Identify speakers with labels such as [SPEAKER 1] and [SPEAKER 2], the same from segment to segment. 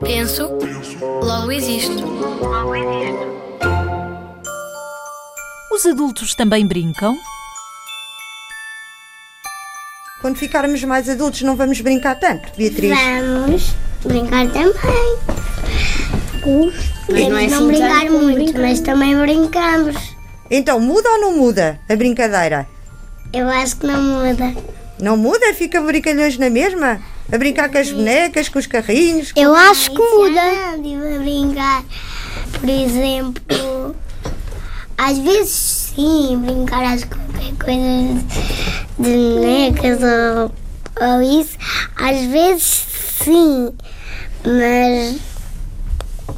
[SPEAKER 1] Penso, logo existo.
[SPEAKER 2] Os adultos também brincam?
[SPEAKER 3] Quando ficarmos mais adultos, não vamos brincar tanto, Beatriz?
[SPEAKER 4] Vamos brincar também.
[SPEAKER 5] Mas não é
[SPEAKER 4] não
[SPEAKER 5] assim
[SPEAKER 4] brincar
[SPEAKER 5] tanto como
[SPEAKER 4] muito,
[SPEAKER 5] brincar.
[SPEAKER 4] mas também brincamos.
[SPEAKER 3] Então, muda ou não muda a brincadeira?
[SPEAKER 4] Eu acho que não muda.
[SPEAKER 3] Não muda? Fica brincalhões na mesma? A brincar com as bonecas, com os carrinhos? com-
[SPEAKER 4] Eu acho que muda. a brincar, por exemplo, às vezes sim, brincar às qualquer coisa de bonecas ou, ou isso. Às vezes sim, mas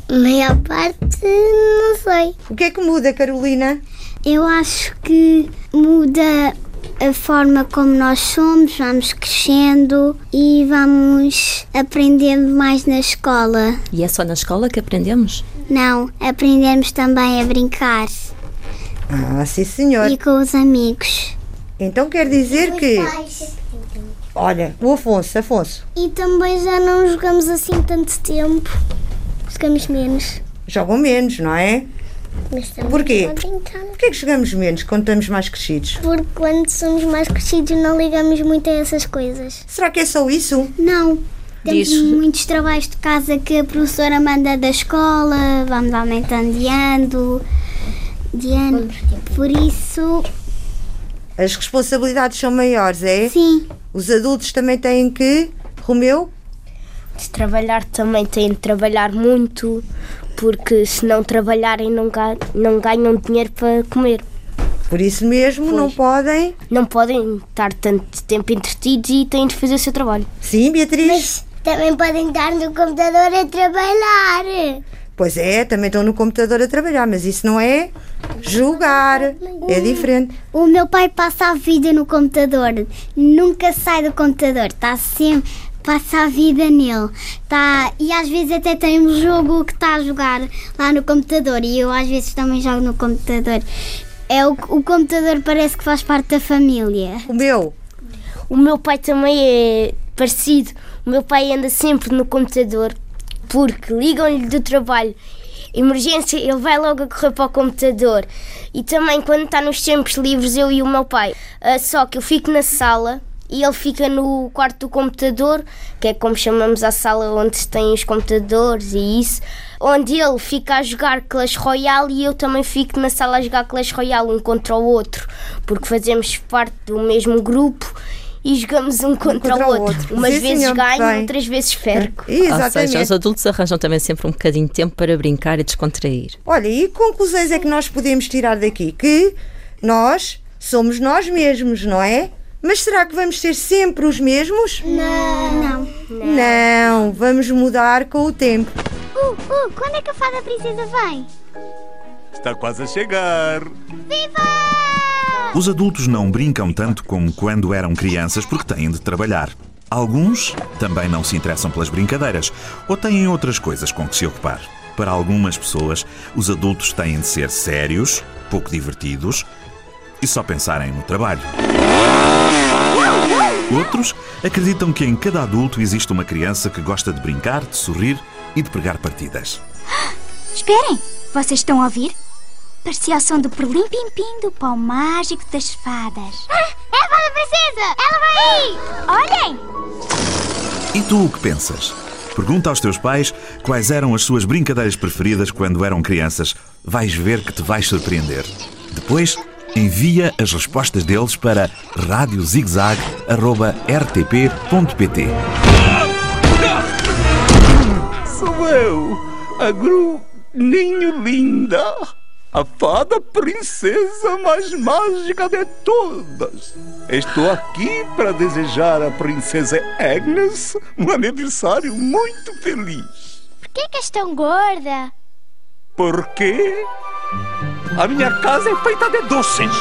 [SPEAKER 4] a maior parte não sei.
[SPEAKER 3] O que é que muda, Carolina?
[SPEAKER 4] Eu acho que muda a forma como nós somos, vamos crescendo e vamos aprendendo mais na escola.
[SPEAKER 5] E é só na escola que aprendemos?
[SPEAKER 4] Não, aprendemos também a brincar
[SPEAKER 3] Ah, sim senhor.
[SPEAKER 4] e com os amigos.
[SPEAKER 3] Então quer dizer que... Olha, o Afonso, Afonso,
[SPEAKER 4] E também já não jogamos assim tanto tempo. Jogamos menos.
[SPEAKER 3] jogam menos, não é?
[SPEAKER 4] Mas
[SPEAKER 3] Porquê? Porquê que jogamos menos quando estamos mais crescidos?
[SPEAKER 4] Porque quando somos mais crescidos não ligamos muito a essas coisas.
[SPEAKER 3] Será que é só isso?
[SPEAKER 4] Não. Temos
[SPEAKER 5] Diz.
[SPEAKER 4] muitos trabalhos de casa que a professora manda da escola, vamos aumentando de ano, de ano. Por isso,
[SPEAKER 3] As responsabilidades são maiores, é?
[SPEAKER 4] sim,
[SPEAKER 3] Os adultos também têm que... Romeu?
[SPEAKER 6] De trabalhar também têm de trabalhar muito, porque se não trabalharem não, ga- não ganham dinheiro para comer.
[SPEAKER 3] Por isso mesmo não podem...
[SPEAKER 6] Não podem estar tanto tempo entretidos e têm de fazer o seu trabalho.
[SPEAKER 3] Sim, Beatriz?
[SPEAKER 4] também podem estar no computador a trabalhar.
[SPEAKER 3] Pois é, também estão no computador a trabalhar, mas isso não é jogar. É diferente.
[SPEAKER 4] O meu pai passa a vida no computador, nunca sai do computador, está sempre, passa a vida nele. Tá, e às vezes até tem um jogo que está a jogar lá no computador e eu às vezes também jogo no computador. É o, o computador parece que faz parte da família.
[SPEAKER 3] O meu,
[SPEAKER 6] O meu pai também é parecido. O meu pai anda sempre no computador porque ligam-lhe do trabalho. Emergência, ele vai logo a correr para o computador. E também quando está nos tempos livres, eu e o meu pai. Ah, só que eu fico na sala e ele fica no quarto do computador, que é como chamamos a sala onde se tem os computadores e isso. Onde ele fica a jogar Clash Royale e eu também fico na sala a jogar Clash Royale um contra o outro, porque fazemos parte do mesmo grupo e jogamos um contra,
[SPEAKER 3] contra o
[SPEAKER 6] outro.
[SPEAKER 3] outro.
[SPEAKER 6] Umas
[SPEAKER 3] Sim,
[SPEAKER 6] vezes
[SPEAKER 3] senhor,
[SPEAKER 6] ganho,
[SPEAKER 3] bem.
[SPEAKER 6] outras vezes perco.
[SPEAKER 5] Ou seja,
[SPEAKER 3] exatamente.
[SPEAKER 5] os adultos arranjam também sempre um bocadinho de tempo para brincar e descontrair.
[SPEAKER 3] Olha, e que conclusões é que nós podemos tirar daqui? Que nós somos nós mesmos, não é? Mas será que vamos ser sempre os mesmos?
[SPEAKER 4] Não.
[SPEAKER 3] Não, vamos mudar com o tempo.
[SPEAKER 4] Uh, uh, quando é que a fada princesa vem?
[SPEAKER 7] Está quase a chegar.
[SPEAKER 8] Os adultos não brincam tanto como quando eram crianças porque têm de trabalhar. Alguns também não se interessam pelas brincadeiras ou têm outras coisas com que se ocupar. Para algumas pessoas, os adultos têm de ser sérios, pouco divertidos e só pensarem no trabalho. Outros acreditam que em cada adulto existe uma criança que gosta de brincar, de sorrir e de pregar partidas.
[SPEAKER 9] Esperem, vocês estão a ouvir? Parecia o som do perlim-pim-pim do pau mágico das fadas.
[SPEAKER 4] É a fada princesa! Ela vai aí!
[SPEAKER 9] Olhem!
[SPEAKER 8] E tu o que pensas? Pergunta aos teus pais quais eram as suas brincadeiras preferidas quando eram crianças. Vais ver que te vais surpreender. Depois, envia as respostas deles para radiozigzag.rtp.pt
[SPEAKER 7] Sou eu, a Gru Ninho Linda, a fada princesa mais mágica de todas. Estou aqui para desejar à princesa Agnes um aniversário muito feliz.
[SPEAKER 9] Por que, que és tão gorda?
[SPEAKER 7] Porque a minha casa é feita de doces.